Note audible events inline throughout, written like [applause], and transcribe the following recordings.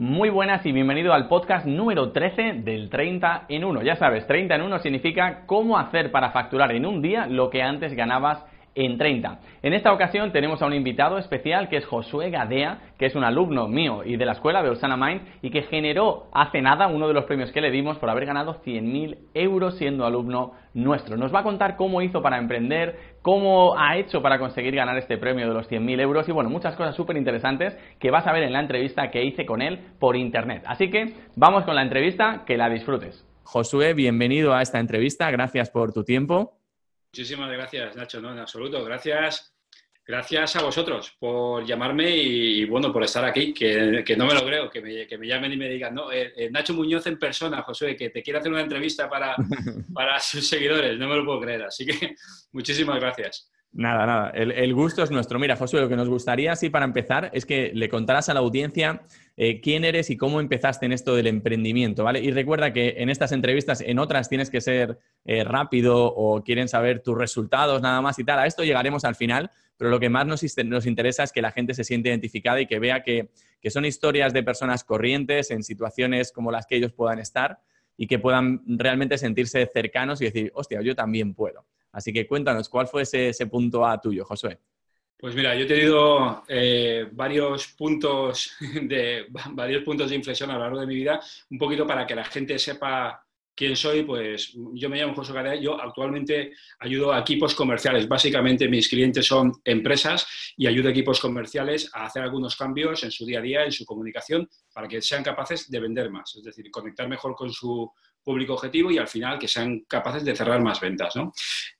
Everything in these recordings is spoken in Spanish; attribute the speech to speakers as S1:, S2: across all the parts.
S1: Muy buenas y bienvenido al podcast número 13 del 30 en 1. Ya sabes, 30 en 1 significa cómo hacer para facturar en un día lo que antes ganabas en 30. En esta ocasión tenemos a un invitado especial que es Josué Gadea, que es un alumno mío y de la escuela de Osana Mind y que generó hace nada uno de los premios que le dimos por haber ganado 100.000 euros siendo alumno nuestro. Nos va a contar cómo hizo para emprender, cómo ha hecho para conseguir ganar este premio de los 100.000 euros y bueno, muchas cosas súper interesantes que vas a ver en la entrevista que hice con él por internet. Así que vamos con la entrevista, que la disfrutes. Josué, bienvenido a esta entrevista, gracias por tu tiempo.
S2: Muchísimas gracias, Nacho, no, en absoluto. Gracias, gracias a vosotros por llamarme y, bueno, por estar aquí, que, no me lo creo, que me, llamen y me digan, no, eh, eh, Nacho Muñoz en persona, José, que te quiere hacer una entrevista para, [laughs] para sus seguidores, no me lo puedo creer. Así que [laughs] muchísimas gracias.
S1: Nada, nada, el, gusto es nuestro. Mira, Josué, lo que nos gustaría, así para empezar, es que le contaras a la audiencia eh, quién eres y cómo empezaste en esto del emprendimiento, ¿vale? Y recuerda que en estas entrevistas, en otras tienes que ser eh, rápido o quieren saber tus resultados nada más y tal. A esto llegaremos al final, pero lo que más nos, interesa es que la gente se siente identificada y que vea que, que son historias de personas corrientes en situaciones como las que ellos puedan estar y que puedan realmente sentirse cercanos y decir, hostia, yo también puedo. Así que cuéntanos, ¿cuál fue ese, punto A tuyo, Josué?
S2: Pues mira, yo he tenido eh, varios, puntos [laughs] de, [laughs] varios puntos de inflexión a lo largo de mi vida, un poquito para que la gente sepa quién soy, pues yo me llamo José Gadea, yo actualmente ayudo a equipos comerciales. Básicamente mis clientes son empresas y ayudo a equipos comerciales a hacer algunos cambios en su día a día, en su comunicación, para que sean capaces de vender más, es decir, conectar mejor con su público objetivo y al final que sean capaces de cerrar más ventas.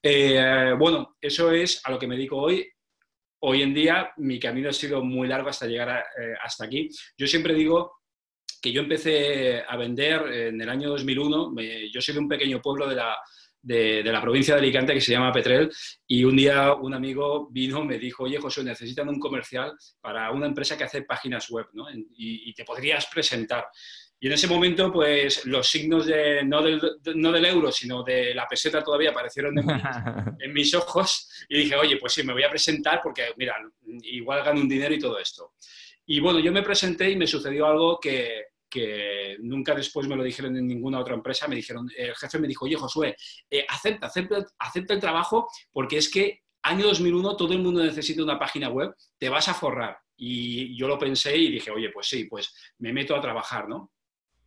S2: Eh, bueno, eso es a lo que me dedico hoy. Hoy en día mi camino ha sido muy largo hasta llegar eh, hasta aquí. Yo siempre digo que yo empecé a vender en el año 2001. yo soy de un pequeño pueblo de la, de, la provincia de Alicante que se llama Petrel y un día un amigo vino me dijo, oye José, necesitan un comercial para una empresa que hace páginas web ¿no? y, y, te podrías presentar. Y en ese momento, pues los signos de, no, del, no del euro, sino de la peseta todavía aparecieron [laughs] en, mis ojos y dije, oye, pues sí, me voy a presentar porque, mira, igual gano un dinero y todo esto. Y bueno, yo me presenté y me sucedió algo que, que nunca después me lo dijeron en ninguna otra empresa. Me dijeron, el jefe me dijo, oye, Josué, eh, acepta, acepta, acepta el trabajo porque es que año 2001 todo el mundo necesita una página web, te vas a forrar. Y yo lo pensé y dije, oye, pues sí, pues me meto a trabajar, ¿no?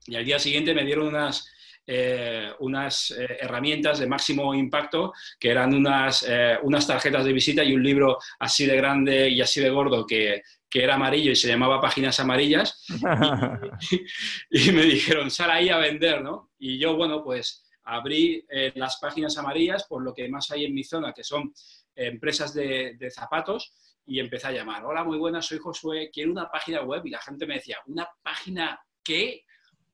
S2: Y al día siguiente me dieron unas, eh, unas eh, herramientas de máximo impacto, que eran unas, eh, unas tarjetas de visita y un libro así de grande y así de gordo que, que era amarillo y se llamaba Páginas Amarillas. [laughs] y, me dijeron, sal ahí a vender, ¿no? Y yo, bueno, pues abrí las páginas amarillas por lo que más hay en mi zona, que son empresas de, de zapatos, y empecé a llamar, hola, muy buenas, soy Josué, quiero una página web. Y la gente me decía, ¿una página qué?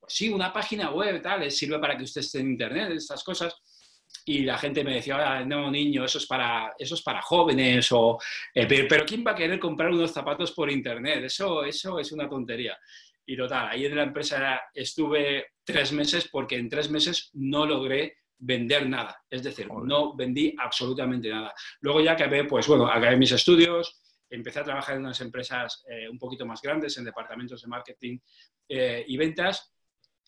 S2: Sí, una página web, tal, sirve para que usted esté en Internet, estas cosas. Y la gente me decía, no, niño, eso es para, eso es para jóvenes, o, eh, pero, ¿quién va a querer comprar unos zapatos por Internet? Eso, eso es una tontería. Y total, ahí en la empresa estuve tres meses porque en tres meses no logré vender nada. Es decir, no vendí absolutamente nada. Luego ya acabé, pues bueno, acabé mis estudios, empecé a trabajar en unas empresas eh, un poquito más grandes, en departamentos de marketing eh, y ventas,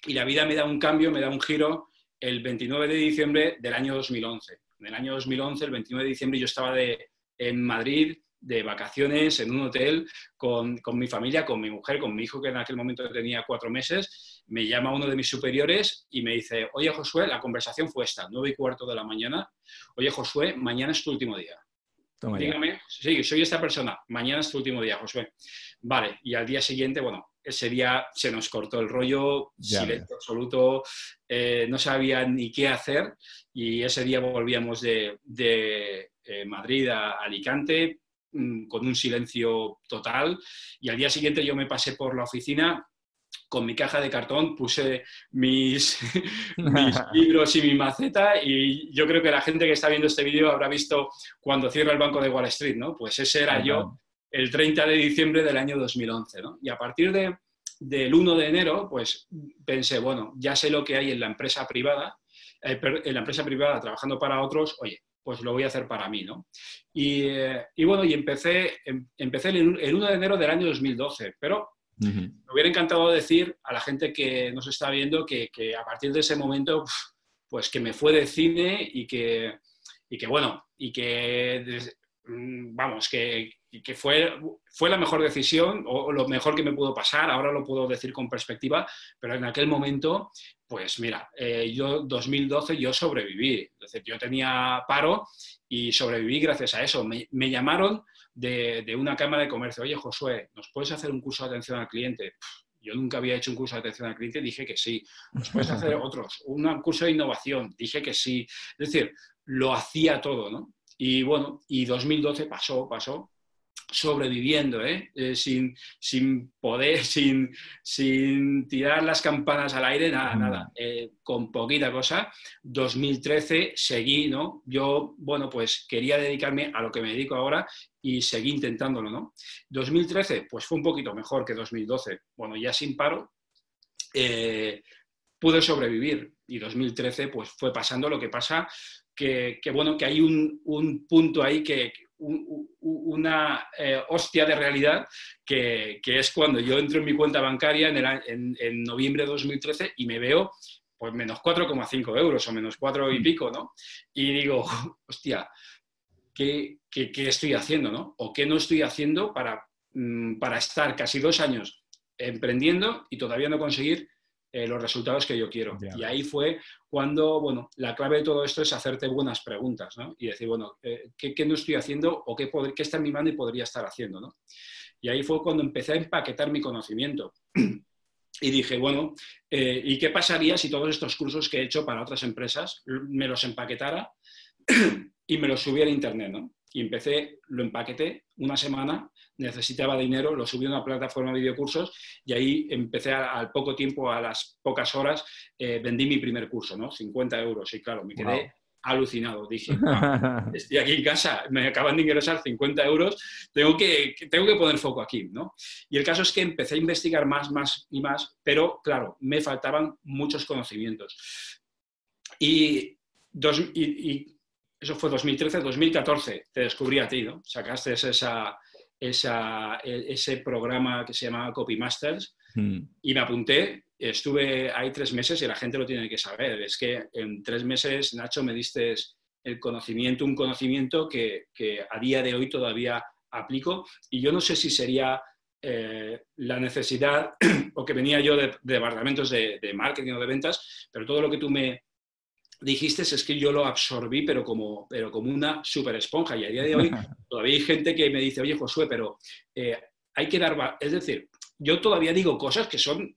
S2: y la vida me da un cambio, me da un giro el 29 de diciembre del año 2011. En el año 2011, el 29 de diciembre, yo estaba de, en Madrid de vacaciones en un hotel con, con, mi familia, con mi mujer, con mi hijo que en aquel momento tenía cuatro meses. Me llama uno de mis superiores y me dice, oye Josué, la conversación fue esta, nueve y cuarto de la mañana. Oye Josué, mañana es tu último día. Dígame, sí, soy esta persona, mañana es tu último día, Josué. Vale, y al día siguiente, bueno, ese día se nos cortó el rollo, silencio absoluto, eh, no sabía ni qué hacer y ese día volvíamos de, eh, Madrid a Alicante mm, con un silencio total y al día siguiente yo me pasé por la oficina con mi caja de cartón, puse mis, [laughs] mis, libros y mi maceta y yo creo que la gente que está viendo este vídeo habrá visto cuando cierra el banco de Wall Street, ¿no? Pues ese era yo el 30 de diciembre del año 2011. ¿no? Y a partir de, del 1 de enero, pues pensé, bueno, ya sé lo que hay en la empresa privada, eh, en la empresa privada trabajando para otros, oye, pues lo voy a hacer para mí, ¿no? Y, eh, bueno, y empecé, em, empecé el, 1 de enero del año 2012, pero Me hubiera encantado decir a la gente que nos está viendo que, a partir de ese momento, pues que me fue de cine y que, y que bueno, y que, vamos, que, que fue, fue la mejor decisión o lo mejor que me pudo pasar, ahora lo puedo decir con perspectiva, pero en aquel momento, pues mira, eh, yo 2012 yo sobreviví, yo tenía paro y sobreviví gracias a eso. Me, llamaron de, de, una cámara de comercio, oye Josué, ¿nos puedes hacer un curso de atención al cliente? yo nunca había hecho un curso de atención al cliente, dije que sí. ¿Nos puedes hacer otros? Un curso de innovación, dije que sí. Es decir, lo hacía todo, ¿no? Y bueno, y 2012 pasó, pasó, sobreviviendo, ¿eh? Eh, sin, sin, poder, [laughs] sin, sin, tirar las campanas al aire, nada, nada, eh, con poquita cosa. 2013 seguí, ¿no? Yo, bueno, pues quería dedicarme a lo que me dedico ahora y seguí intentándolo, ¿no? 2013, pues fue un poquito mejor que 2012. Bueno, ya sin paro, pude sobrevivir y 2013 pues fue pasando lo que pasa que, bueno, que hay un, un punto ahí que, una eh, hostia de realidad que, es cuando yo entro en mi cuenta bancaria en, en, noviembre de 2013 y me veo pues menos 4,5 euros o menos 4 y mm. pico, ¿no? Y digo, [laughs] hostia, ¿qué, estoy haciendo, no? ¿O qué no estoy haciendo para, mm, para estar casi dos años emprendiendo y todavía no conseguir eh, los resultados que yo quiero. Y ahí fue cuando, bueno, la clave de todo esto es hacerte buenas preguntas, ¿no? Y decir, bueno, eh, ¿qué, no estoy haciendo o qué, qué, está en mi mano y podría estar haciendo, ¿no? Y ahí fue cuando empecé a empaquetar mi conocimiento. [clears throat] Y dije, bueno, eh, ¿y qué pasaría si todos estos cursos que he hecho para otras empresas me los empaquetara [clears throat] y me los subiera a Internet, ¿no? Y empecé, lo empaqueté una semana necesitaba dinero, lo subí a una plataforma de videocursos y ahí empecé al poco tiempo, a las pocas horas, eh, vendí mi primer curso, ¿no? 50 euros. Y claro, me quedé alucinado. Dije, [laughs] estoy aquí en casa, me acaban de ingresar 50 euros, tengo que, tengo que poner foco aquí, ¿no? Y el caso es que empecé a investigar más, más y más, pero claro, me faltaban muchos conocimientos. Y, y eso fue 2013, 2014, te descubrí a ti, ¿no? Sacaste esa, ese programa que se llamaba Copy Masters hmm. y me apunté. Estuve ahí tres meses y la gente lo tiene que saber. Es que en tres meses, Nacho, me diste el conocimiento, un conocimiento que, a día de hoy todavía aplico. Y yo no sé si sería eh, la necesidad [clears throat] o que venía yo de, departamentos de, marketing o de ventas, pero todo lo que tú me, dijiste es que yo lo absorbí, pero como, pero como una super esponja. Y a día de hoy [laughs] todavía hay gente que me dice, oye, Josué, pero eh, hay que dar... Es decir, yo todavía digo cosas que son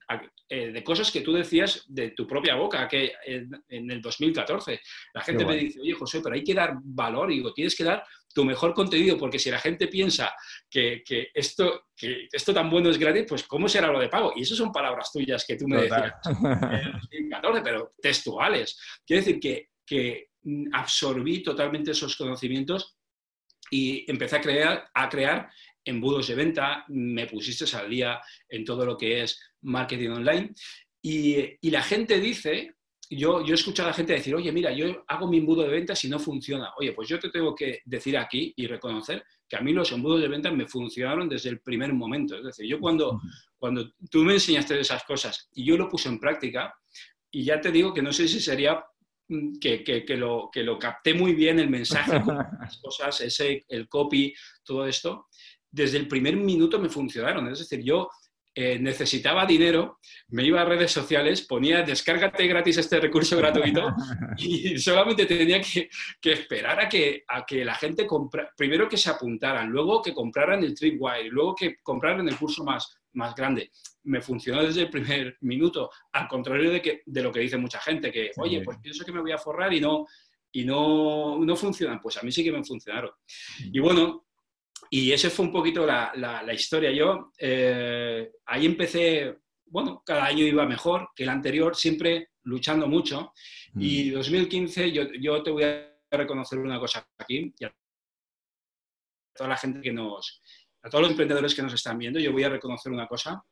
S2: eh, de cosas que tú decías de tu propia boca que en, el 2014. La gente me dice, oye, José, pero hay que dar valor. Y digo, tienes que dar tu mejor contenido, porque si la gente piensa que, esto, que esto tan bueno es gratis, pues ¿cómo será lo de pago? Y eso son palabras tuyas que tú me decías en 2014, pero textuales. Quiero decir que, que absorbí totalmente esos conocimientos y empecé a crear, a crear embudos de venta, me pusiste al día en todo lo que es marketing online. Y, la gente dice, yo, yo he escuchado a la gente decir, oye, mira, yo hago mi embudo de venta si no funciona. Oye, pues yo te tengo que decir aquí y reconocer que a mí los embudos de venta me funcionaron desde el primer momento. Es decir, yo cuando, cuando tú me enseñaste esas cosas y yo lo puse en práctica, y ya te digo que no sé si sería mm, que, que, lo, que lo capté muy bien el mensaje, [laughs] las cosas, ese, el copy, todo esto, desde el primer minuto me funcionaron. Es decir, yo eh, necesitaba dinero, me iba a redes sociales, ponía descárgate gratis este recurso gratuito [laughs] y solamente tenía que, esperar a que, a que la gente compra, primero que se apuntaran, luego que compraran el Tripwire, luego que compraran el curso más, más grande. Me funcionó desde el primer minuto, al contrario de, que, de lo que dice mucha gente, que, oye, pues pienso que me voy a forrar y no, y no, no funcionan. Pues a mí sí que me funcionaron. Y bueno, y esa fue un poquito la, la, historia. Yo eh, ahí empecé, bueno, cada año iba mejor que el anterior, siempre luchando mucho. Mm. Y 2015 yo, yo, te voy a reconocer una cosa aquí, y a toda la gente que nos, a todos los emprendedores que nos están viendo, yo voy a reconocer una cosa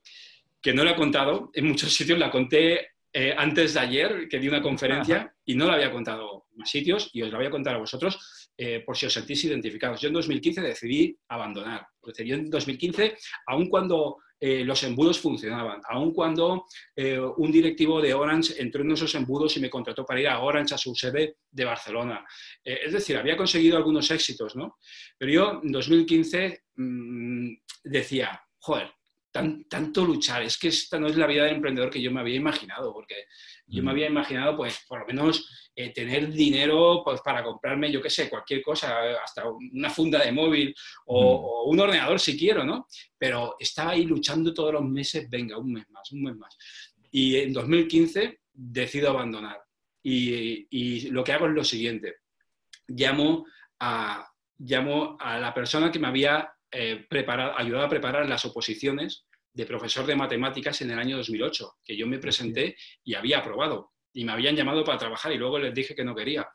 S2: que no la he contado en muchos sitios, la conté eh, antes de ayer que di una conferencia y no la había contado en más sitios y os la voy a contar a vosotros eh, por si os sentís identificados. Yo en 2015 decidí abandonar. Yo en 2015, aun cuando eh, los embudos funcionaban, aun cuando eh, un directivo de Orange entró en esos embudos y me contrató para ir a Orange a su sede de Barcelona. Es decir, había conseguido algunos éxitos, ¿no? Pero yo en 2015 mm, decía, joder, tanto luchar, es que esta no es la vida del emprendedor que yo me había imaginado, porque yo me mm. había imaginado, pues, por lo menos eh, tener dinero pues, para comprarme, yo qué sé, cualquier cosa, hasta una funda de móvil o, mm. un ordenador si quiero, ¿no? Pero estaba ahí luchando todos los meses, venga, un mes más, un mes más. Y en 2015 decido abandonar. Y, lo que hago es lo siguiente, llamo a, llamo a la persona que me había eh, ayudado a preparar las oposiciones de profesor de matemáticas en el año 2008, que yo me presenté y había aprobado. Y me habían llamado para trabajar y luego les dije que no quería.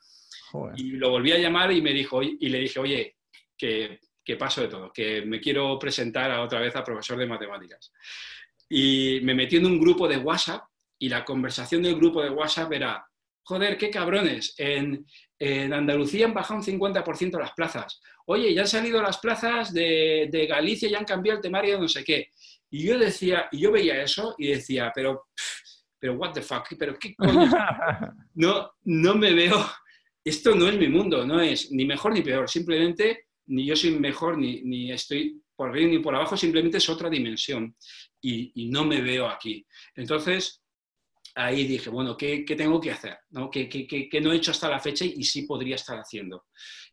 S2: Y lo volví a llamar y, me dijo, y le dije, oye, que, que paso de todo, que me quiero presentar a otra vez a profesor de matemáticas. Y me metí en un grupo de WhatsApp y la conversación del grupo de WhatsApp era, joder, qué cabrones, en, en Andalucía han bajado un 50% las plazas. Oye, ya han salido las plazas de, de Galicia, ya han cambiado el temario de no sé qué. Y yo decía, y yo veía eso y decía, pero, pero what the fuck, pero qué coño. [laughs] No, no me veo, esto no es mi mundo, no es ni mejor ni peor, simplemente ni yo soy mejor ni, ni estoy por arriba ni por abajo, simplemente es otra dimensión y, y no me veo aquí. Entonces, ahí dije, bueno, ¿qué, qué tengo que hacer? ¿no? ¿Qué, qué, qué, no he hecho hasta la fecha y, sí podría estar haciendo?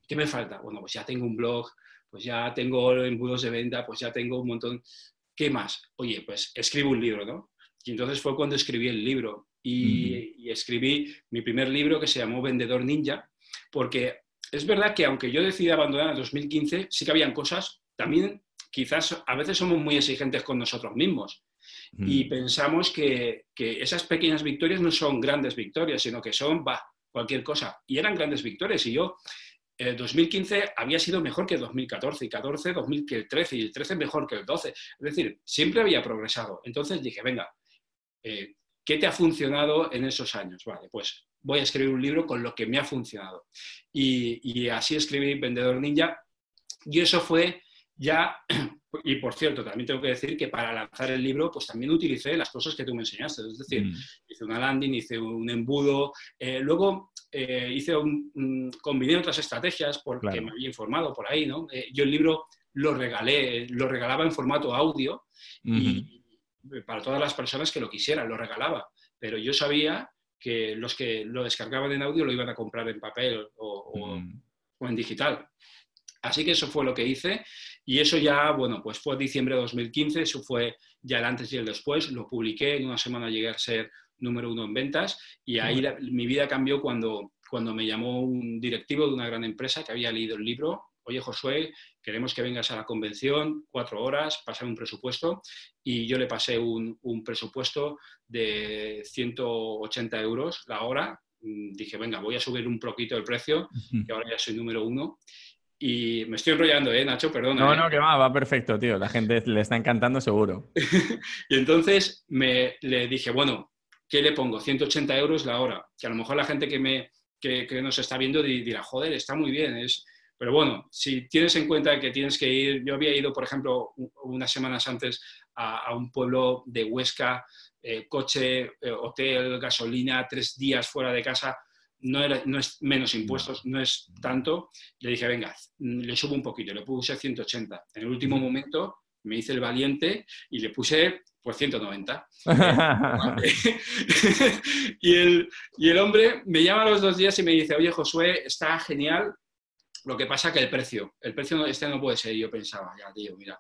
S2: ¿Qué me falta? Bueno, pues ya tengo un blog, pues ya tengo embudos de venta, pues ya tengo un montón. ¿Qué más? Oye, pues escribo un libro, ¿no? Y entonces fue cuando escribí el libro. Y, y escribí mi primer libro que se llamó Vendedor Ninja, porque es verdad que aunque yo decidí abandonar en 2015, sí que habían cosas, también quizás a veces somos muy exigentes con nosotros mismos y pensamos que, esas pequeñas victorias no son grandes victorias, sino que son, va, cualquier cosa. Y eran grandes victorias. Y yo, el 2015 había sido mejor que el 2014, y 14, 2013, y el 13 mejor que el 12. Es decir, siempre había progresado. Entonces dije, venga, eh, ¿qué te ha funcionado en esos años? Vale, pues voy a escribir un libro con lo que me ha funcionado. Y, y así escribí Vendedor Ninja. Y eso fue ya [clears throat] y por cierto, también tengo que decir que para lanzar el libro, pues también utilicé las cosas que tú me enseñaste. Es decir, mm. hice una landing, hice un embudo, eh, luego eh, hice un, combiné otras estrategias porque me había informado por ahí, ¿no? Eh, yo el libro lo regalé, lo regalaba en formato audio y para todas las personas que lo quisieran, lo regalaba. Pero yo sabía que los que lo descargaban en audio lo iban a comprar en papel o, mm. o en digital. Así que eso fue lo que hice. Y eso ya, bueno, pues fue diciembre de 2015, eso fue ya el antes y el después, lo publiqué, en una semana llegué a ser número uno en ventas. Y ahí mi vida cambió cuando, cuando me llamó un directivo de una gran empresa que había leído el libro, oye Josué, queremos que vengas a la convención, cuatro horas, pasar un presupuesto. Y yo le pasé un, un presupuesto de 180 euros la hora, mm, dije, venga, voy a subir un poquito el precio, que ahora ya soy número uno. Y me estoy enrollando, ¿eh, Nacho? Perdona.
S1: No,
S2: ¿eh?
S1: no, que va, va perfecto, tío. La gente le está encantando seguro. [laughs]
S2: y entonces me, le dije, bueno, ¿qué le pongo? 180 euros la hora. Que a lo mejor la gente que, me, que, que nos está viendo dirá, joder, está muy bien. Es... Pero bueno, si tienes en cuenta que tienes que ir, yo había ido, por ejemplo, unas semanas antes a, a un pueblo de Huesca, eh, coche, eh, hotel, gasolina, tres días fuera de casa no, era, no es menos impuestos, no. es tanto. Le dije, venga, le subo un poquito, le puse 180. En el último momento me hice el valiente y le puse pues 190. [laughs] y, el, y el hombre me llama a los dos días y me dice, oye Josué, está genial, lo que pasa que el precio, el precio este no puede ser. Y yo pensaba, ya tío, mira,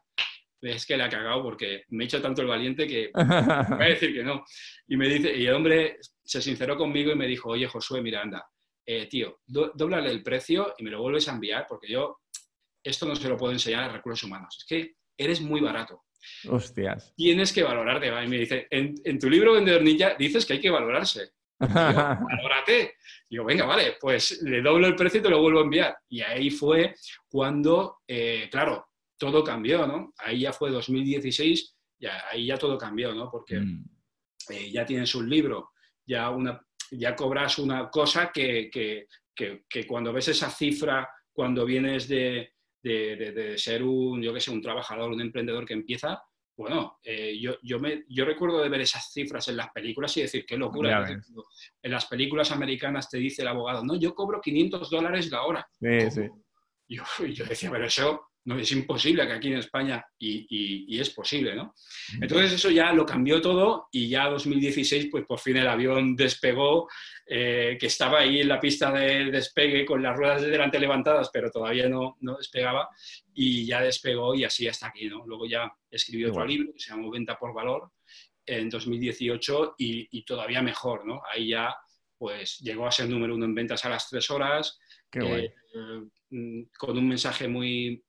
S2: es que le ha cagado porque me he hecho tanto el valiente que voy a decir que no. Y me dice, y el hombre se sinceró conmigo y me dijo, oye Josué, mira, anda, eh, tío, dóblale el precio y me lo vuelves a enviar porque yo esto no se lo puedo enseñar a recursos humanos. Es que eres muy barato.
S1: Hostias.
S2: Tienes que valorarte. Y me dice, en, tu libro Vendedor Ninja dices que hay que valorarse. [laughs] valórate. Digo, venga, vale, pues le doblo el precio y te lo vuelvo a enviar. Y ahí fue cuando, eh, claro, todo cambió, ¿no? Ahí ya fue 2016, ya, ahí ya todo cambió, ¿no? Porque mm. eh, ya tienes un libro, ya, una, ya cobras una cosa que, que, que, cuando ves esa cifra, cuando vienes de, de, de, ser un, yo qué sé, un trabajador, un emprendedor que empieza, bueno, eh, yo, yo, me, yo recuerdo de ver esas cifras en las películas y decir, qué locura. En las películas americanas te dice el abogado, no, yo cobro 500 dólares la hora.
S1: Sí, sí.
S2: Yo, yo, decía, pero eso no es imposible que aquí en España y, es posible, ¿no? Entonces eso ya lo cambió todo y ya 2016, pues por fin el avión despegó, eh, que estaba ahí en la pista de despegue con las ruedas de delante levantadas, pero todavía no, no despegaba y ya despegó y así hasta aquí, ¿no? Luego ya escribió otro libro que se llamó Venta por Valor en 2018 y, todavía mejor, ¿no? Ahí ya pues llegó a ser número uno en ventas a las tres horas, eh, mm, con un mensaje muy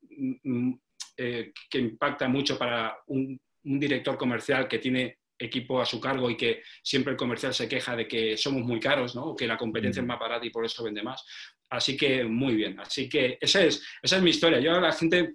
S2: eh, que impacta mucho para un, director comercial que tiene equipo a su cargo y que siempre el comercial se queja de que somos muy caros, ¿no? que la competencia es más barata y por eso vende más. Así que muy bien. Así que esa es, esa es mi historia. Yo a la gente,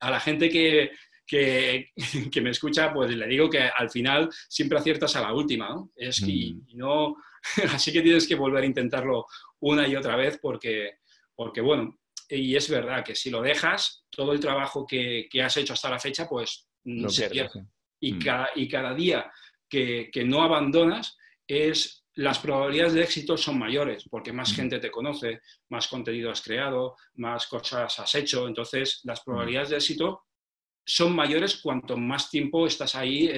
S2: a la gente que, que, [laughs] que, me escucha, pues le digo que al final siempre aciertas a la última, ¿no? Es y, no, [laughs] así que tienes que volver a intentarlo una y otra vez porque, porque, bueno, y es verdad que si lo dejas, todo el trabajo que, que has hecho hasta la fecha, pues no se pierde. Y, mm. cada, y cada día que, que, no abandonas, es, las probabilidades de éxito son mayores, porque más mm. gente te conoce, más contenido has creado, más cosas has hecho, entonces las mm. probabilidades de éxito son mayores cuanto más tiempo estás ahí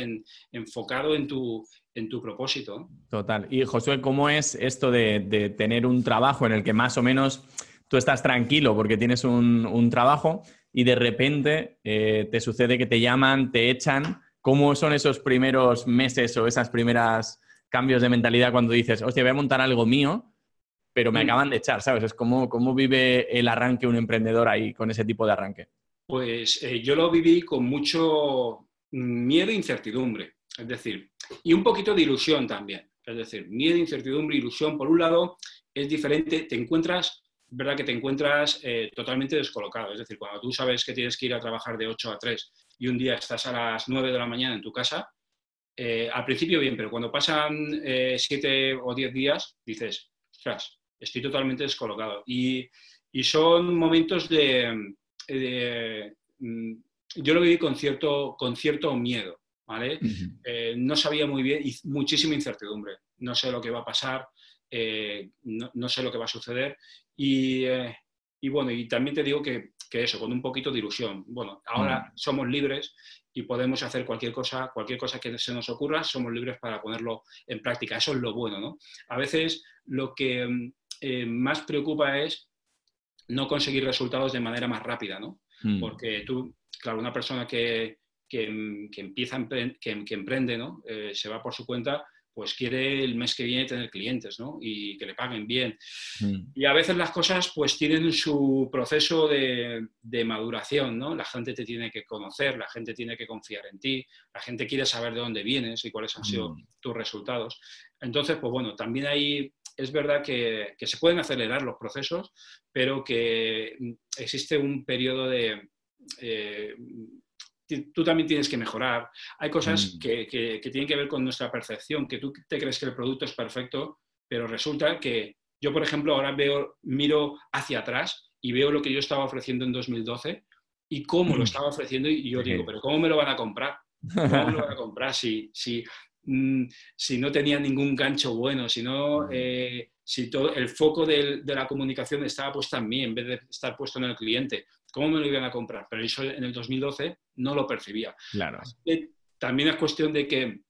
S2: enfocado en tu, en tu propósito.
S1: Total. Y Josué, ¿cómo es esto de, tener un trabajo en el que más o menos tú estás tranquilo porque tienes un, trabajo y de repente eh, te sucede que te llaman, te echan? ¿Cómo son esos primeros meses o esas primeras cambios de mentalidad cuando dices, hostia, voy a montar algo mío, pero me mm. acaban de echar, ¿sabes? Es como cómo vive el arranque un emprendedor ahí con ese tipo de arranque.
S2: Pues eh, yo lo viví con mucho miedo e incertidumbre, es decir, y un poquito de ilusión también. Es decir, miedo, incertidumbre, ilusión. Por un lado, es diferente, te encuentras, verdad que te encuentras eh, totalmente descolocado. Es decir, cuando tú sabes que tienes que ir a trabajar de 8 a 3 y un día estás a las 9 de la mañana en tu casa, eh, al principio bien, pero cuando pasan 7 o 10 días, dices, ostras, estoy totalmente descolocado. y son momentos de, eh, mm, yo lo viví con cierto, con cierto miedo, ¿vale? Eh, no sabía muy bien y muchísima incertidumbre. No sé lo que va a pasar, eh, no, sé lo que va a suceder. Y, bueno, y también te digo que, eso, con un poquito de ilusión. Bueno, ahora somos libres y podemos hacer cualquier cosa, cualquier cosa que se nos ocurra, somos libres para ponerlo en práctica. Eso es lo bueno, ¿no? A veces lo que más preocupa es no conseguir resultados de manera más rápida, ¿no? Hmm. Porque tú, claro, una persona que, que, que empieza, que, emprende, ¿no? Eh, se va por su cuenta, pues quiere el mes que viene tener clientes, ¿no? Y que le paguen bien. Hmm. Y a veces las cosas, pues tienen su proceso de, de, maduración, ¿no? La gente te tiene que conocer, la gente tiene que confiar en ti, la gente quiere saber de dónde vienes y cuáles han sido hmm. tus resultados. Entonces, pues bueno, también hay es verdad que, se pueden acelerar los procesos, pero que existe un periodo de... Eh, tú también tienes que mejorar. Hay cosas mm. que, tienen que ver con nuestra percepción, que tú te crees que el producto es perfecto, pero resulta que yo, por ejemplo, ahora veo, miro hacia atrás y veo lo que yo estaba ofreciendo en 2012 y cómo lo estaba ofreciendo y yo digo, pero ¿cómo me lo van a comprar? ¿Cómo me lo van a comprar si, si Mm, si no tenía ningún gancho bueno, si, no, eh, si todo, el foco de la comunicación estaba puesto en mí en vez de estar puesto en el cliente. ¿Cómo me lo iban a comprar? Pero eso en el 2012 no lo percibía.
S1: Claro.
S2: También es cuestión de que,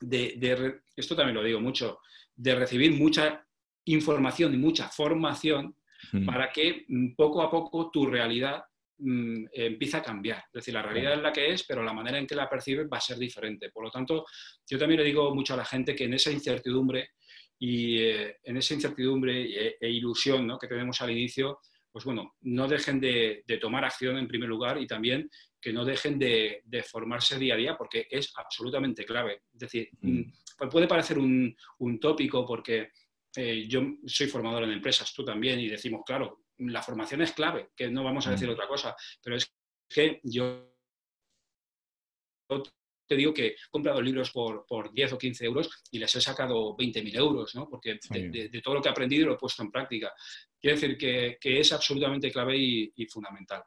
S2: de, esto también lo digo mucho, de recibir mucha información y mucha formación para que mm, poco a poco tu realidad Mm, empieza a cambiar. Es decir, la realidad es la que es, pero la manera en que la percibes va a ser diferente. Por lo tanto, yo también le digo mucho a la gente que en esa incertidumbre y eh, en esa incertidumbre e, e, ilusión ¿no? que tenemos al inicio, pues bueno, no dejen de, tomar acción en primer lugar y también que no dejen de, formarse día a día porque es absolutamente clave. Es decir, mm. Mm, pues puede parecer un, tópico porque eh, yo soy formador en empresas, tú también, y decimos, claro, la formación es clave, que no vamos a decir mm. otra cosa, pero es que yo te digo que he comprado libros por, por 10 o 15 euros y les he sacado 20.000 euros, ¿no? Porque de, todo lo que he aprendido lo he puesto en práctica. Quiero decir que, es absolutamente clave y, fundamental.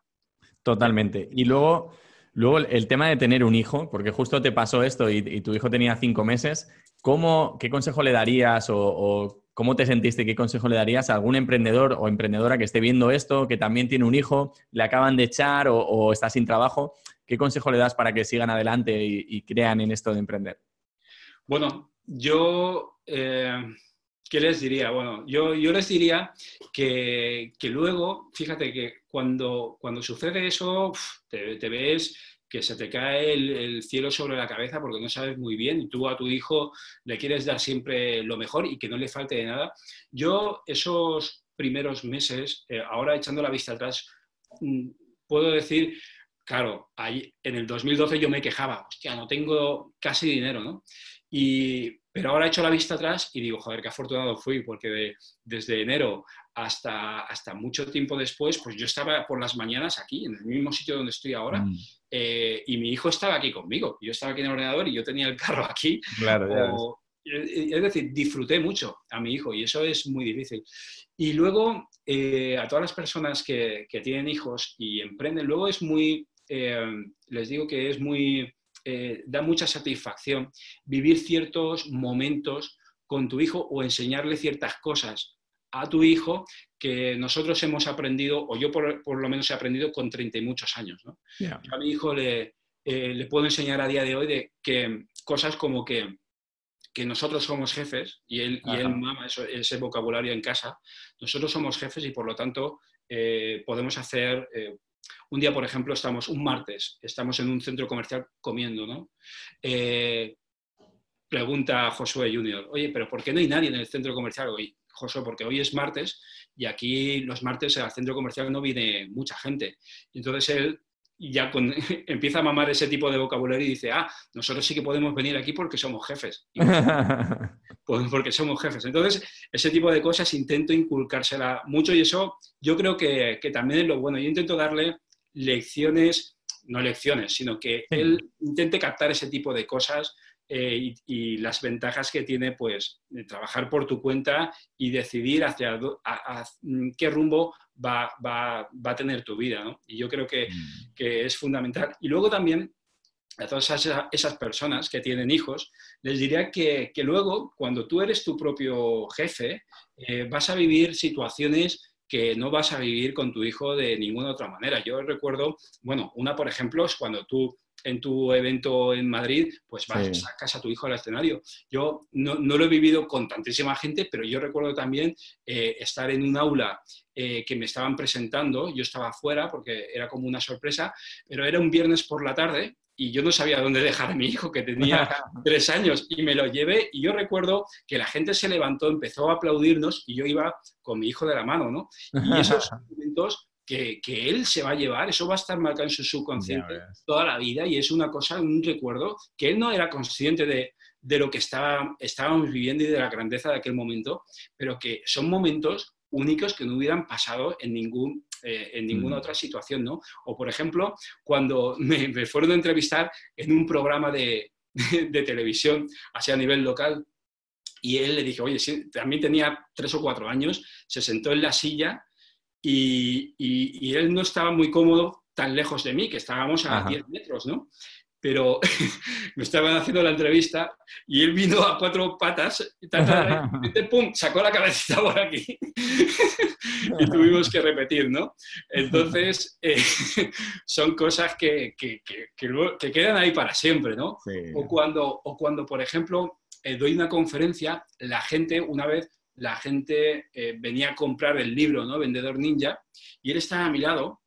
S1: Totalmente. Y luego, Luego, el tema de tener un hijo, porque justo te pasó esto y, tu hijo tenía cinco meses, ¿cómo, ¿qué consejo le darías o, cómo te sentiste? ¿Qué consejo le darías a algún emprendedor o emprendedora que esté viendo esto, que también tiene un hijo, le acaban de echar o, está sin trabajo? ¿Qué consejo le das para que sigan adelante y, crean en esto de emprender?
S2: Bueno, yo... Eh, ¿Qué les diría? Bueno, yo, yo les diría que, que, luego, fíjate que cuando, cuando sucede eso, te, te ves que se te cae el, cielo sobre la cabeza porque no sabes muy bien y tú a tu hijo le quieres dar siempre lo mejor y que no le falte de nada. Yo esos primeros meses, eh, ahora echando la vista atrás, mm, puedo decir, claro, ahí, en el 2012 yo me quejaba, hostia, no tengo casi dinero, ¿no? Y, pero ahora he hecho la vista atrás y digo, joder, qué afortunado fui, porque desde enero hasta, hasta mucho tiempo después, pues yo estaba por las mañanas aquí, en el mismo sitio donde estoy ahora, mm. Eh, y mi hijo estaba aquí conmigo. Yo estaba aquí en el ordenador y yo tenía el carro aquí. Claro, es decir, disfruté mucho a mi hijo y eso es muy difícil. Y luego, eh, a todas las personas que, que, tienen hijos y emprenden, luego es muy, eh, les digo que es muy eh, da mucha satisfacción vivir ciertos momentos con tu hijo o enseñarle ciertas cosas a tu hijo que nosotros hemos aprendido, o yo por, lo menos he aprendido con 30 y muchos años. a mi hijo le, eh, le, puedo enseñar a día de hoy de que cosas como que, que nosotros somos jefes y él, y él mama ese vocabulario en casa, nosotros somos jefes y por lo tanto eh, podemos hacer un día, por ejemplo, estamos, un martes, estamos en un centro comercial comiendo, ¿no? Eh, pregunta Josué Junior, oye, pero ¿por qué no hay nadie en el centro comercial hoy? Porque hoy es martes y aquí los martes al centro comercial no viene mucha gente. Entonces él ya [laughs] empieza a mamar ese tipo de vocabulario y dice, ah, nosotros sí que podemos venir aquí porque somos jefes. [laughs] Pues porque somos jefes. Entonces, ese tipo de cosas intento inculcársela mucho y eso yo creo que, que también es lo bueno. Yo intento darle lecciones, no lecciones, sino que él intente captar ese tipo de cosas eh, y, las ventajas que tiene pues de trabajar por tu cuenta y decidir hacia qué rumbo va, a tener tu vida. Y yo creo mm. que, es fundamental. Y luego también a todas esas, personas que tienen hijos, les diría que, luego, cuando tú eres tu propio jefe, eh, vas a vivir situaciones que no vas a vivir con tu hijo de ninguna otra manera. Yo recuerdo, bueno, una por ejemplo es cuando tú en tu evento en Madrid, pues vas, sacas a tu hijo al escenario. Yo no, lo he vivido con tantísima gente, pero yo recuerdo también eh, estar en un aula eh, que me estaban presentando, yo estaba afuera porque era como una sorpresa, pero era un viernes por la tarde y yo no sabía dónde dejar a mi hijo, que tenía [laughs] tres años, y me lo llevé. Y yo recuerdo que la gente se levantó, empezó a aplaudirnos y yo iba con mi hijo de la mano, ¿no? Y esos [laughs] momentos que, que él se va a llevar, eso va a estar marcado en su subconsciente toda la vida y es una cosa, un recuerdo que él no era consciente de, de lo que estaba, estábamos viviendo y de la grandeza de aquel momento, pero que son momentos únicos que no hubieran pasado en ningún eh, en ninguna mm. otra situación, ¿no? O, por ejemplo, cuando me, fueron a entrevistar en un programa [laughs] de, televisión, así a nivel local, y él le dije, oye, también tenía tres o cuatro años, se sentó en la silla y, y, él no estaba muy cómodo tan lejos de mí, que estábamos a 10 metros, ¿no? pero [laughs] me estaban haciendo la entrevista y él vino a cuatro patas y, pum, sacó la cabecita por aquí [laughs] y tuvimos que repetir, ¿no? Entonces, eh, [laughs] son cosas que, que, que, quedan ahí para siempre, ¿no? O, cuando, o cuando, por ejemplo, eh, doy una conferencia, la gente, una vez, la gente eh, venía a comprar el libro, ¿no? Vendedor Ninja, y él estaba a mi lado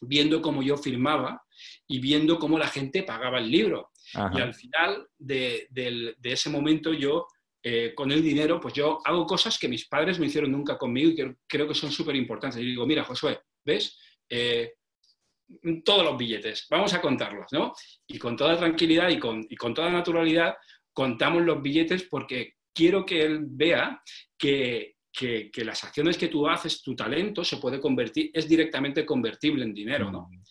S2: viendo cómo yo firmaba y viendo cómo la gente pagaba el libro. Y al final de, ese momento yo, eh, con el dinero, pues yo hago cosas que mis padres me hicieron nunca conmigo y que creo que son súper importantes. Y digo, mira, Josué, ¿ves? Eh, todos los billetes, vamos a contarlos, ¿no? Y con toda tranquilidad y con, y con toda naturalidad contamos los billetes porque quiero que él vea que, que, que, las acciones que tú haces, tu talento se puede convertir, es directamente convertible en dinero, ¿no? Mm.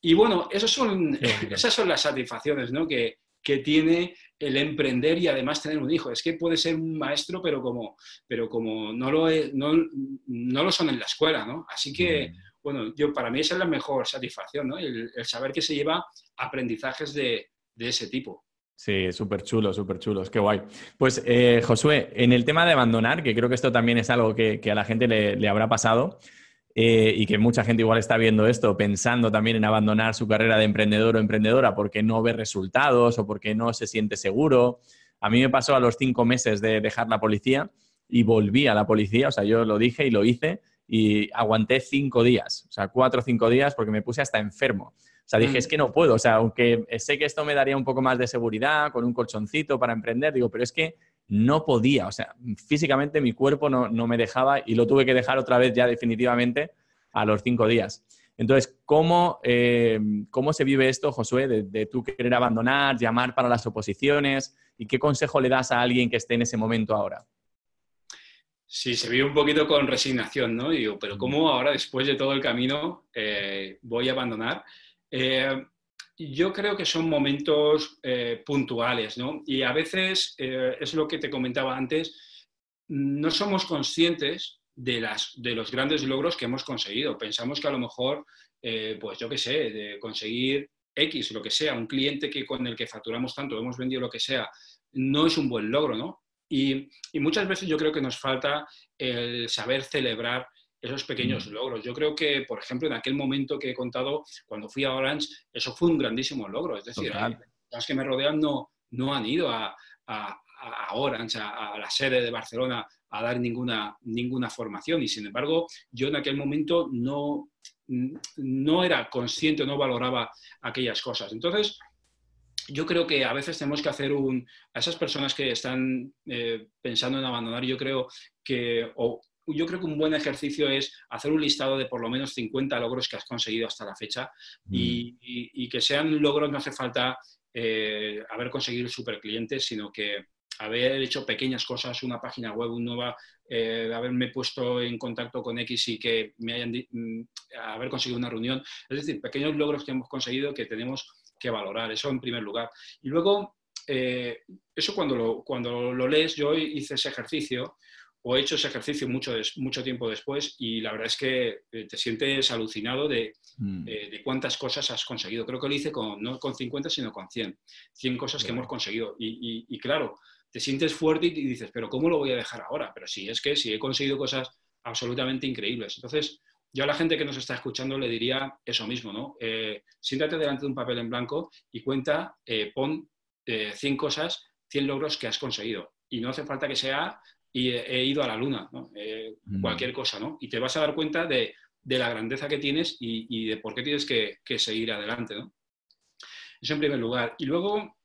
S2: Y bueno, esos son, [laughs] esas son las satisfacciones ¿no? que, que, tiene el emprender y además tener un hijo. Es que puede ser un maestro, pero como, pero como no, lo no, no, lo son en la escuela. ¿no? Así que, mm. bueno, yo, para mí esa es la mejor satisfacción, ¿no? el, saber que se lleva aprendizajes de, ese tipo.
S1: Sí, súper chulo, súper chulo, qué guay. Pues eh, Josué, en el tema de abandonar, que creo que esto también es algo que, a la gente le, habrá pasado eh, y que mucha gente igual está viendo esto pensando también en abandonar su carrera de emprendedor o emprendedora porque no ve resultados o porque no se siente seguro. A mí me pasó a los cinco meses de dejar la policía y volví a la policía, o sea, yo lo dije y lo hice y aguanté cinco días, o sea, cuatro o cinco días porque me puse hasta enfermo. O sea, dije, mm. es que no puedo, o sea, aunque sé que esto me daría un poco más de seguridad con un colchoncito para emprender, digo, pero es que no podía, o sea, físicamente mi cuerpo no, me dejaba y lo tuve que dejar otra vez ya definitivamente a los cinco días. Entonces, ¿cómo, eh, ¿cómo se vive esto, Josué, de, de, tú querer abandonar, llamar para las oposiciones? ¿Y qué consejo le das a alguien que esté en ese momento ahora?
S2: Sí, se vive un poquito con resignación, ¿no? Y digo, pero ¿cómo ahora, después de todo el camino, eh, voy a abandonar? Eh, yo creo que son momentos eh, puntuales, ¿no? Y a veces, es lo que te comentaba antes, no somos conscientes de, las, de los grandes logros que hemos conseguido. Pensamos que a lo mejor, pues yo qué sé, conseguir X, lo que sea, un cliente que, con el que facturamos tanto, hemos vendido lo que sea, no es un buen logro, ¿no? Y, muchas veces yo creo que nos falta el saber celebrar esos pequeños mm. logros. Yo creo que, por ejemplo, en aquel momento que he contado, cuando fui a Orange, eso fue un grandísimo logro. Es decir, las que me rodean no, no han ido a, a, Orange, a, la sede de Barcelona, a dar ninguna, ninguna formación. Y sin embargo, yo en aquel momento no, no era consciente, no valoraba aquellas cosas. Entonces, yo creo que a veces tenemos que hacer un... A esas personas que están eh, pensando en abandonar, yo creo que... yo creo que un buen ejercicio es hacer un listado de por lo menos 50 logros que has conseguido hasta la fecha mm. y, que sean logros, no hace falta eh, haber conseguido super clientes, sino que haber hecho pequeñas cosas, una página web, un nueva, eh, haberme puesto en contacto con X y que me hayan, mm, haber conseguido una reunión. Es decir, pequeños logros que hemos conseguido que tenemos que valorar, eso en primer lugar. Y luego, eh, eso cuando lo, cuando lo lees, yo hice ese ejercicio o he hecho ese ejercicio mucho, mucho tiempo después y la verdad es que eh, te sientes alucinado de, mm. eh, de, cuántas cosas has conseguido. Creo que lo hice con, no con 50, sino con 100. 100 cosas que hemos conseguido. Y, y, claro, te sientes fuerte y dices, pero ¿cómo lo voy a dejar ahora? Pero sí, es que sí, he conseguido cosas absolutamente increíbles. Entonces, yo a la gente que nos está escuchando le diría eso mismo, ¿no? Eh, siéntate delante de un papel en blanco y cuenta, eh, pon 100 eh, cosas, 100 logros que has conseguido. Y no hace falta que sea y he ido a la luna, ¿no? Mm. Cualquier cosa, ¿no? Y te vas a dar cuenta de, la grandeza que tienes y, de por qué tienes que, seguir adelante, ¿no? Eso en primer lugar. Y luego,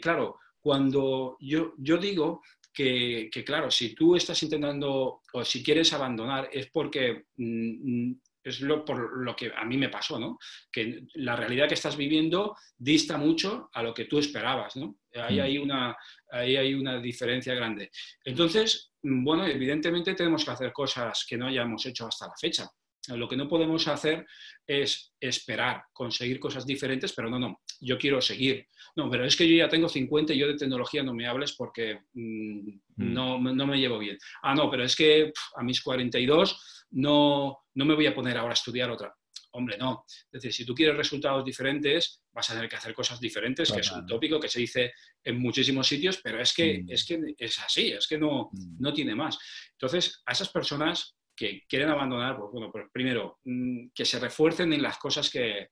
S2: claro, cuando yo, yo digo que, claro, si tú estás intentando o si quieres abandonar es porque mm, mm, es lo, por lo que a mí me pasó, ¿no? Que la realidad que estás viviendo dista mucho a lo que tú esperabas, ¿no? Ahí mm. hay una, ahí hay una diferencia grande. Entonces, bueno, evidentemente tenemos que hacer cosas que no hayamos hecho hasta la fecha. Lo que no podemos hacer es esperar, conseguir cosas diferentes, pero no, no, yo quiero seguir. No, pero es que yo ya tengo 50 y yo de tecnología no me hables porque mm, mm. no, no, me llevo bien. Ah, no, pero es que a mis 42 no, no me voy a poner ahora a estudiar otra. Hombre, no. Es decir, si tú quieres resultados diferentes, vas a tener que hacer cosas diferentes, que es un tópico que se dice en muchísimos sitios, pero es que, mm. es, que es así, es que no, no tiene más. Entonces, a esas personas que quieren abandonar, pues bueno, pues primero, mm, que se refuercen en las cosas que,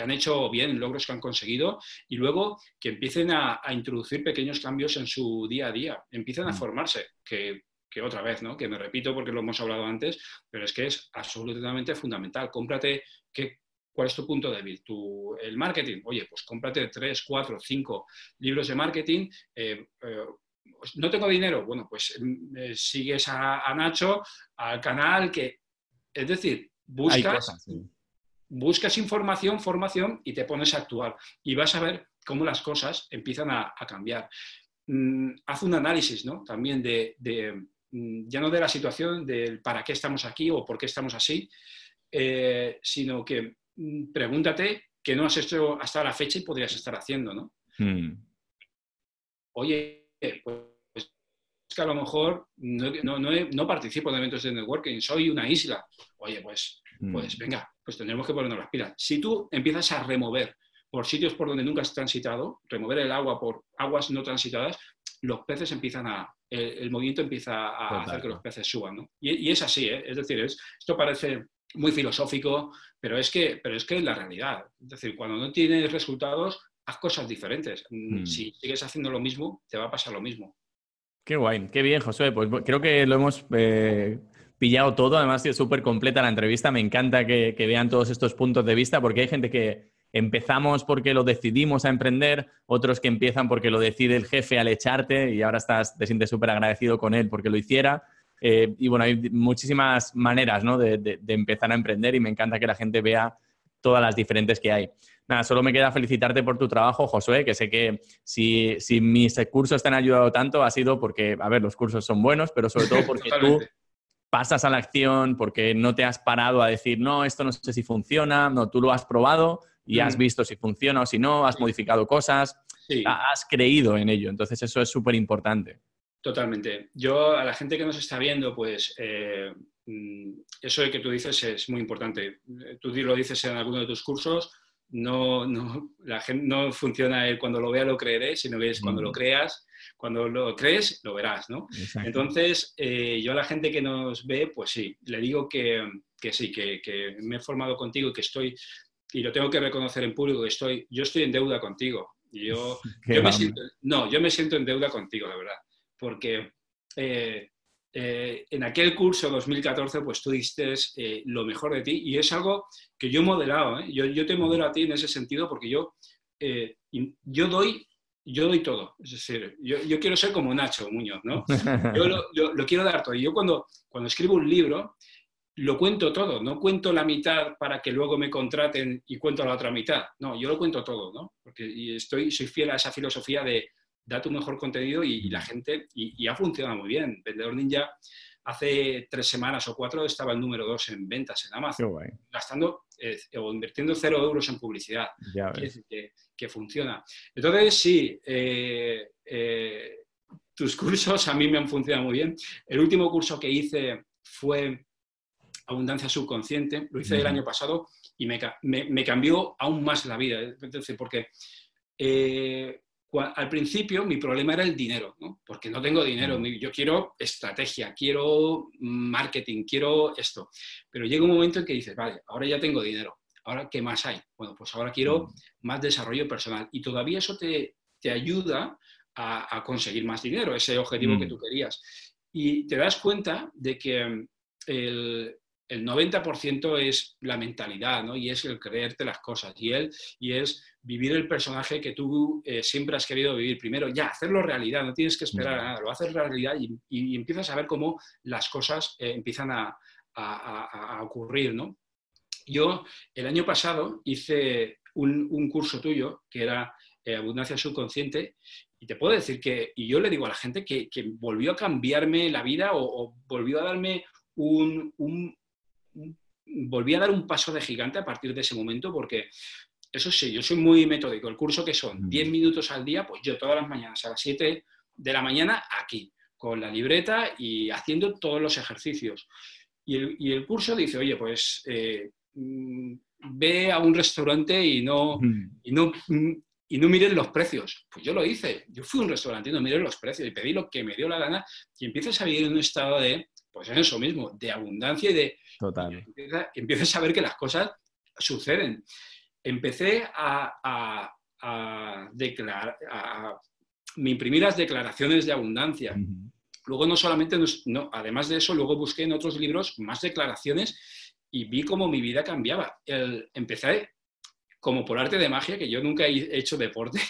S2: han hecho bien, logros que han conseguido, y luego que empiecen a, introducir pequeños cambios en su día a día, empiecen a mm. formarse, que, otra vez, ¿no? Que me repito porque lo hemos hablado antes, pero es que es absolutamente fundamental. Cómprate qué, ¿Cuál es tu punto débil? Tu, el marketing. Oye, pues cómprate tres, cuatro, cinco libros de marketing, eh, eh, no tengo dinero, bueno, pues mm, eh, sigues a, Nacho, al canal, que, es decir, buscas, buscas información, formación y te pones a actuar y vas a ver cómo las cosas empiezan a, cambiar. Mm, haz un análisis, ¿no? También de, ya no de la situación, del para qué estamos aquí o por qué estamos así, eh, sino que pregúntate qué no has hecho hasta la fecha y podrías estar haciendo, ¿no? Hmm. Oye, pues que a lo mejor no, participo en eventos de networking, soy una isla. Oye, pues, mm. pues venga, pues tendremos que ponernos las pilas. Si tú empiezas a remover por sitios por donde nunca has transitado, remover el agua por aguas no transitadas, los peces empiezan a, el, movimiento empieza a hacer que los peces suban. ¿no? Y, es así, ¿eh? es decir, esto parece muy filosófico, pero es, que, pero es que es la realidad. Es decir, cuando no tienes resultados, haz cosas diferentes. Mm, hmm. Si sigues haciendo lo mismo, te va a pasar lo mismo.
S1: Qué guay, qué bien, Josué. Pues creo que lo hemos eh, pillado todo. Además, es súper completa la entrevista. Me encanta que, vean todos estos puntos de vista porque hay gente que empezamos porque lo decidimos a emprender, otros que empiezan porque lo decide el jefe al echarte y ahora estás, te sientes súper agradecido con él porque lo hiciera. Eh, y bueno, hay muchísimas maneras ¿no? de, empezar a emprender y me encanta que la gente vea todas las diferentes que hay. Nada, solo me queda felicitarte por tu trabajo, Josué, que sé que si, si mis cursos te han ayudado tanto ha sido porque, a ver, los cursos son buenos, pero sobre todo [laughs] porque tú pasas a la acción, porque no te has parado a decir, no, esto no sé si funciona, no, tú lo has probado y has mm. visto si funciona o si no, has modificado cosas, has creído en ello. Entonces eso es súper importante.
S2: Totalmente. Yo a la gente que nos está viendo, pues eh, mm, eso de que tú dices es muy importante. Tú lo dices en alguno de tus cursos, no, no, la gente, no funciona el cuando lo vea lo creeré, sino que es cuando lo creas, cuando lo crees, lo verás, ¿no? Entonces, eh, yo a la gente que nos ve, pues sí, le digo que, que sí, que, que, me he formado contigo y que estoy, y lo tengo que reconocer en público, estoy, yo estoy en deuda contigo. Yo, yo me siento, no, yo me siento en deuda contigo, la verdad, porque eh, eh, en aquel curso 2014, pues tú diste eh, lo mejor de ti y es algo que yo he modelado. ¿eh? Yo, te modelo a ti en ese sentido porque yo, yo, doy, yo doy todo. Es decir, yo, quiero ser como Nacho Muñoz, ¿no? [laughs] Yo lo, quiero dar todo. Y yo cuando, cuando escribo un libro, lo cuento todo. No cuento la mitad para que luego me contraten y cuento la otra mitad. No, yo lo cuento todo, ¿no? Porque estoy, soy fiel a esa filosofía de da tu mejor contenido y, la gente, y, ha funcionado muy bien. Vendedor Ninja hace tres semanas o cuatro estaba el número dos en ventas en Amazon, gastando eh, o invirtiendo cero euros en publicidad, que, que, funciona. Entonces, sí, eh, eh, tus cursos a mí me han funcionado muy bien. El último curso que hice fue Abundancia Subconsciente, lo hice el año pasado y me, me, cambió aún más la vida. Entonces, porque al principio mi problema era el dinero, ¿no? porque no tengo dinero, yo quiero estrategia, quiero marketing, quiero esto, pero llega un momento en que dices, vale, ahora ya tengo dinero, ahora ¿qué más hay? Bueno, pues ahora quiero más desarrollo personal y todavía eso te, te ayuda a, conseguir más dinero, ese objetivo que tú querías. Y te das cuenta de que el, el 90% es la mentalidad, ¿no? Y es el creerte las cosas. Y, él, y es vivir el personaje que tú eh, siempre has querido vivir. Primero, ya, hacerlo realidad, no tienes que esperar a nada, lo haces realidad y, empiezas a ver cómo las cosas eh, empiezan a, ocurrir, ¿no? Yo, el año pasado, hice un, curso tuyo que era eh, Abundancia Subconsciente y te puedo decir que, y yo le digo a la gente que, volvió a cambiarme la vida o, volvió a darme un, volví a dar un paso de gigante a partir de ese momento porque, eso sí, yo soy muy metódico. El curso que son 10 minutos al día, pues yo todas las mañanas a las 7 de la mañana aquí, con la libreta y haciendo todos los ejercicios. Y el, curso dice, oye, pues eh, mm, ve a un restaurante y no, y no, y no miren los precios. Pues yo lo hice. Yo fui a un restaurante y no miré los precios y pedí lo que me dio la gana y empiezas a vivir en un estado de, pues es eso mismo, de abundancia y de...
S1: Total.
S2: Empiezas, a ver que las cosas suceden. Empecé a, declarar, a, me imprimí las declaraciones de abundancia. Luego no solamente, no, además de eso, luego busqué en otros libros más declaraciones y vi cómo mi vida cambiaba. El, empecé como por arte de magia, que yo nunca he hecho deporte.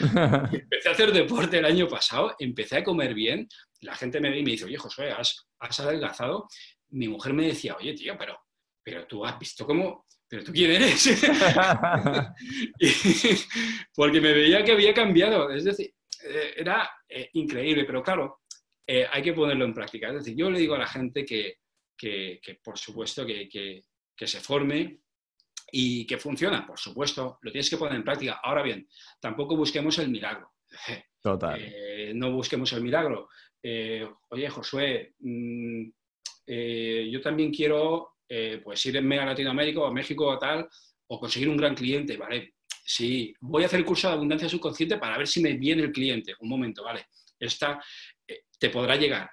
S2: [laughs] empecé a hacer deporte el año pasado, empecé a comer bien. La gente me ve y me dice, oye, José, ¿has, has adelgazado? Mi mujer me decía, oye, tío, pero, pero tú has visto cómo... ¿Pero tú quién eres? [laughs] [laughs] porque me veía que había cambiado. Es decir, eh, era eh, increíble, pero claro, eh, hay que ponerlo en práctica. Es decir, yo le digo a la gente que, que, por supuesto, que, que se forme, y que funciona, por supuesto, lo tienes que poner en práctica. Ahora bien, tampoco busquemos el milagro. [laughs]
S1: Total.
S2: Eh, no busquemos el milagro. Eh, oye, Josué, mm, eh, yo también quiero pues irme a Latinoamérica o a México o tal, o conseguir un gran cliente, ¿vale? Sí, voy a hacer el curso de abundancia subconsciente para ver si me viene el cliente. Un momento, vale. Esta te podrá llegar.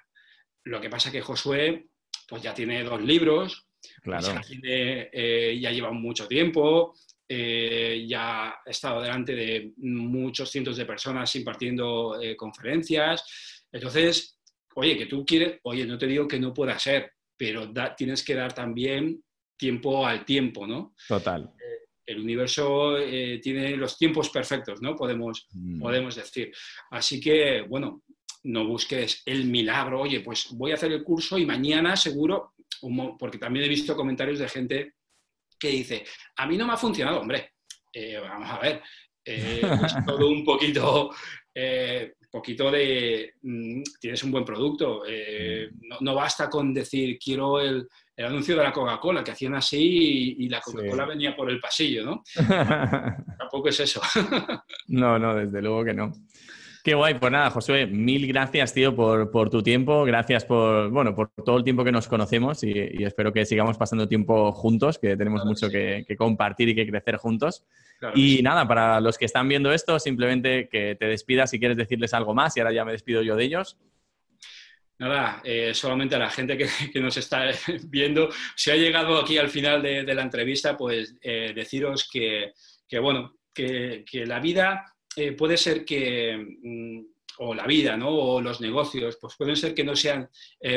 S2: Lo que pasa que Josué, pues ya tiene dos libros,
S1: claro.
S2: Eh, ya, lleva mucho tiempo, eh, ya ha estado delante de muchos cientos de personas impartiendo conferencias. Entonces, oye, que tú quieres, oye, no te digo que no pueda ser, pero tienes que dar también tiempo al tiempo, ¿no?
S1: Total
S2: el universo eh, tiene los tiempos perfectos, ¿no? Podemos, mm. podemos decir. Así que, bueno, no busques el milagro, oye, pues voy a hacer el curso y mañana seguro, porque también he visto comentarios de gente que dice, a mí no me ha funcionado, hombre, eh, vamos a ver, eh, todo un poquito, poquito de, mm, tienes un buen producto, no, no, basta con decir, quiero el, el anuncio de la Coca-Cola, que hacían así y, la Coca-Cola venía por el pasillo, ¿no? [laughs] Tampoco es eso.
S1: no, no, desde luego que no. Qué guay, pues nada, Josué, mil gracias, tío, por, tu tiempo, gracias por, bueno, por todo el tiempo que nos conocemos y, espero que sigamos pasando tiempo juntos, que tenemos mucho que, compartir y que crecer juntos. y nada, para los que están viendo esto, simplemente que te despidas si quieres decirles algo más y ahora ya me despido yo de ellos.
S2: Nada, eh, solamente a la gente que, nos está [laughs] viendo, si ha llegado aquí al final de, la entrevista, pues eh, deciros que, bueno, que, la vida eh, puede ser que, mm, o la vida, ¿no? O los negocios, pues pueden ser que no sean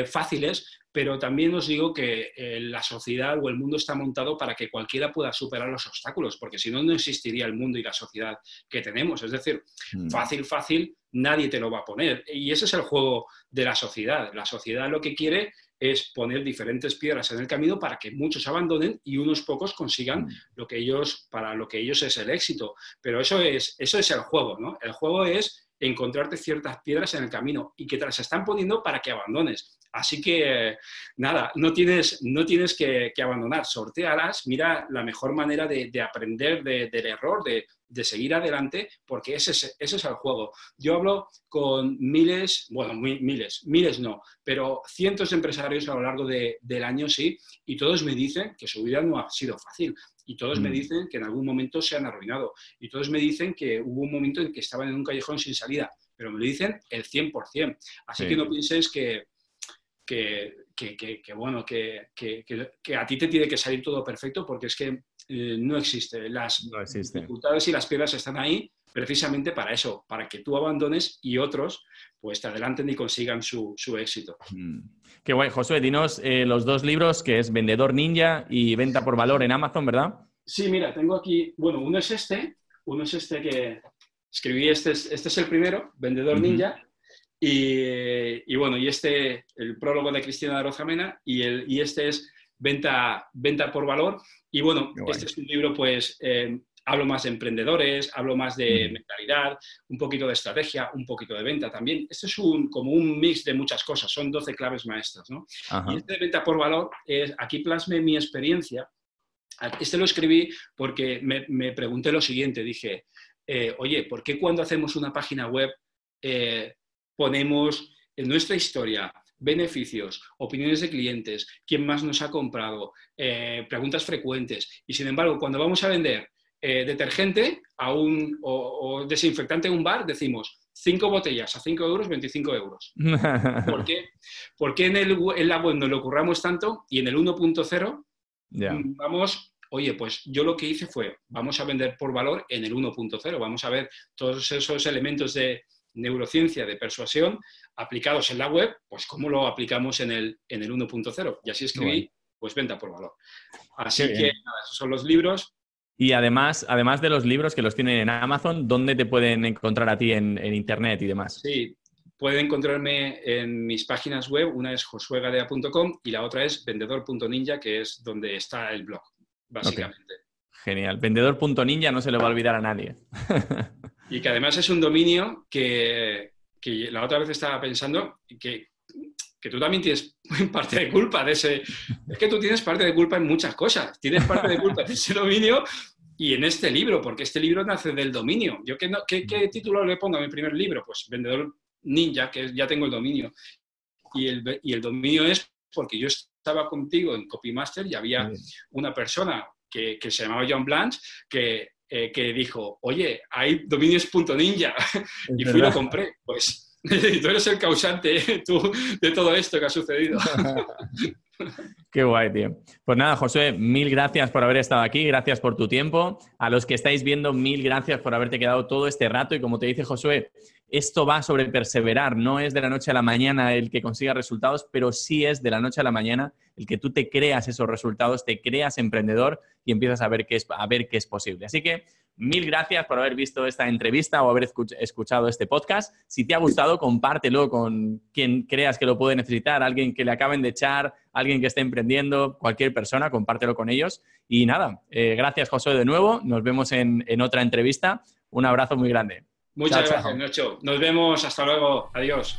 S2: fáciles, pero también os digo que eh, la sociedad o el mundo está montado para que cualquiera pueda superar los obstáculos, porque si no, no existiría el mundo y la sociedad que tenemos. Es decir, mm. fácil, fácil, nadie te lo va a poner. Y ese es el juego de la sociedad. La sociedad lo que quiere es poner diferentes piedras en el camino para que muchos abandonen y unos pocos consigan mm. lo que ellos, para lo que ellos es el éxito. Pero eso es, eso es el juego, ¿no? El juego es encontrarte ciertas piedras en el camino y que te las están poniendo para que abandones. Así que, nada, no tienes, no tienes que, abandonar, sortealas, mira la mejor manera de, aprender del error, de, seguir adelante, porque ese es, ese es el juego. Yo hablo con miles, bueno, miles, miles no, pero cientos de empresarios a lo largo del año, sí, y todos me dicen que su vida no ha sido fácil. Y todos me mm. dicen que en algún momento se han arruinado. Y todos me dicen que hubo un momento en que estaban en un callejón sin salida. Pero me lo dicen el 100%. Así que no pienses que, que, bueno, que, a ti te tiene que salir todo perfecto porque es que eh, no existe. Las dificultades y las piedras están ahí precisamente para eso, para que tú abandones y otros pues te adelanten y consigan su, éxito.
S1: Mm. Qué guay. Josué, dinos eh, los dos libros que es Vendedor Ninja y Venta por Valor en Amazon, ¿verdad?
S2: Sí, mira, tengo aquí, bueno, uno es este, uno es este que escribí, este es, este es el primero, Vendedor Ninja, y, bueno, y este, el prólogo de Cristina de Rozamena, y, el, y este es Venta, Venta por Valor. Y bueno, este es un libro, pues, eh, hablo más de emprendedores, hablo más de mentalidad, un poquito de estrategia, un poquito de venta también. Este es un, como un mix de muchas cosas, son 12 claves maestras, ¿no? Y este de Venta por Valor, es, aquí plasme mi experiencia. Este lo escribí porque me, pregunté lo siguiente, dije, eh, oye, ¿por qué cuando hacemos una página web eh, ponemos en nuestra historia beneficios, opiniones de clientes, quién más nos ha comprado, eh, preguntas frecuentes. Y sin embargo, cuando vamos a vender eh, detergente a un, o, desinfectante en un bar, decimos cinco botellas a 5 euros, 25 euros. [laughs] ¿Por qué? Porque en, el, en la web no lo curramos tanto y en el 1.0 mm, vamos oye, pues yo lo que hice fue, vamos a vender por valor en el 1.0, vamos a ver todos esos elementos de, neurociencia de persuasión aplicados en la web, pues cómo lo aplicamos en el, en el 1.0. Y así escribí, pues venta por valor. Así que nada, esos son los libros.
S1: Y además, además de los libros que los tienen en Amazon, ¿dónde te pueden encontrar a ti en, Internet y demás?
S2: Sí, pueden encontrarme en mis páginas web. Una es josuegadea.com y la otra es vendedor.ninja, que es donde está el blog, básicamente.
S1: Genial. Vendedor.ninja no se lo va a olvidar a nadie. [laughs]
S2: Y que además es un dominio que, la otra vez estaba pensando que, que tú también tienes [laughs] parte de culpa de ese... Es que tú tienes parte de culpa en muchas cosas. Tienes parte de culpa en ese dominio y en este libro, porque este libro nace del dominio. ¿Yo qué, qué, título le pongo a mi primer libro? Pues Vendedor Ninja, que ya tengo el dominio. Y el, y el dominio es porque yo estaba contigo en Copymaster y había una persona que, se llamaba John Blanche, que eh, que dijo, oye, hay dominios.ninja [laughs] y fui y lo compré. Pues [laughs] tú eres el causante tú, de todo esto que ha sucedido. [laughs]
S1: Qué guay, tío. Pues nada, José, mil gracias por haber estado aquí, gracias por tu tiempo. A los que estáis viendo, mil gracias por haberte quedado todo este rato. Y como te dice Josué, esto va sobre perseverar, no es de la noche a la mañana el que consiga resultados, pero sí es de la noche a la mañana el que tú te creas esos resultados, te creas emprendedor y empiezas a ver qué es, a ver qué es posible. Así que mil gracias por haber visto esta entrevista o haber escuchado este podcast. Si te ha gustado, compártelo con quien creas que lo puede necesitar, alguien que le acaben de echar, alguien que esté emprendiendo, cualquier persona, compártelo con ellos. Y nada, eh, gracias José de nuevo, nos vemos en, en otra entrevista. Un abrazo muy grande.
S2: Muchas gracias, Nacho. Nos vemos. Hasta luego. Adiós.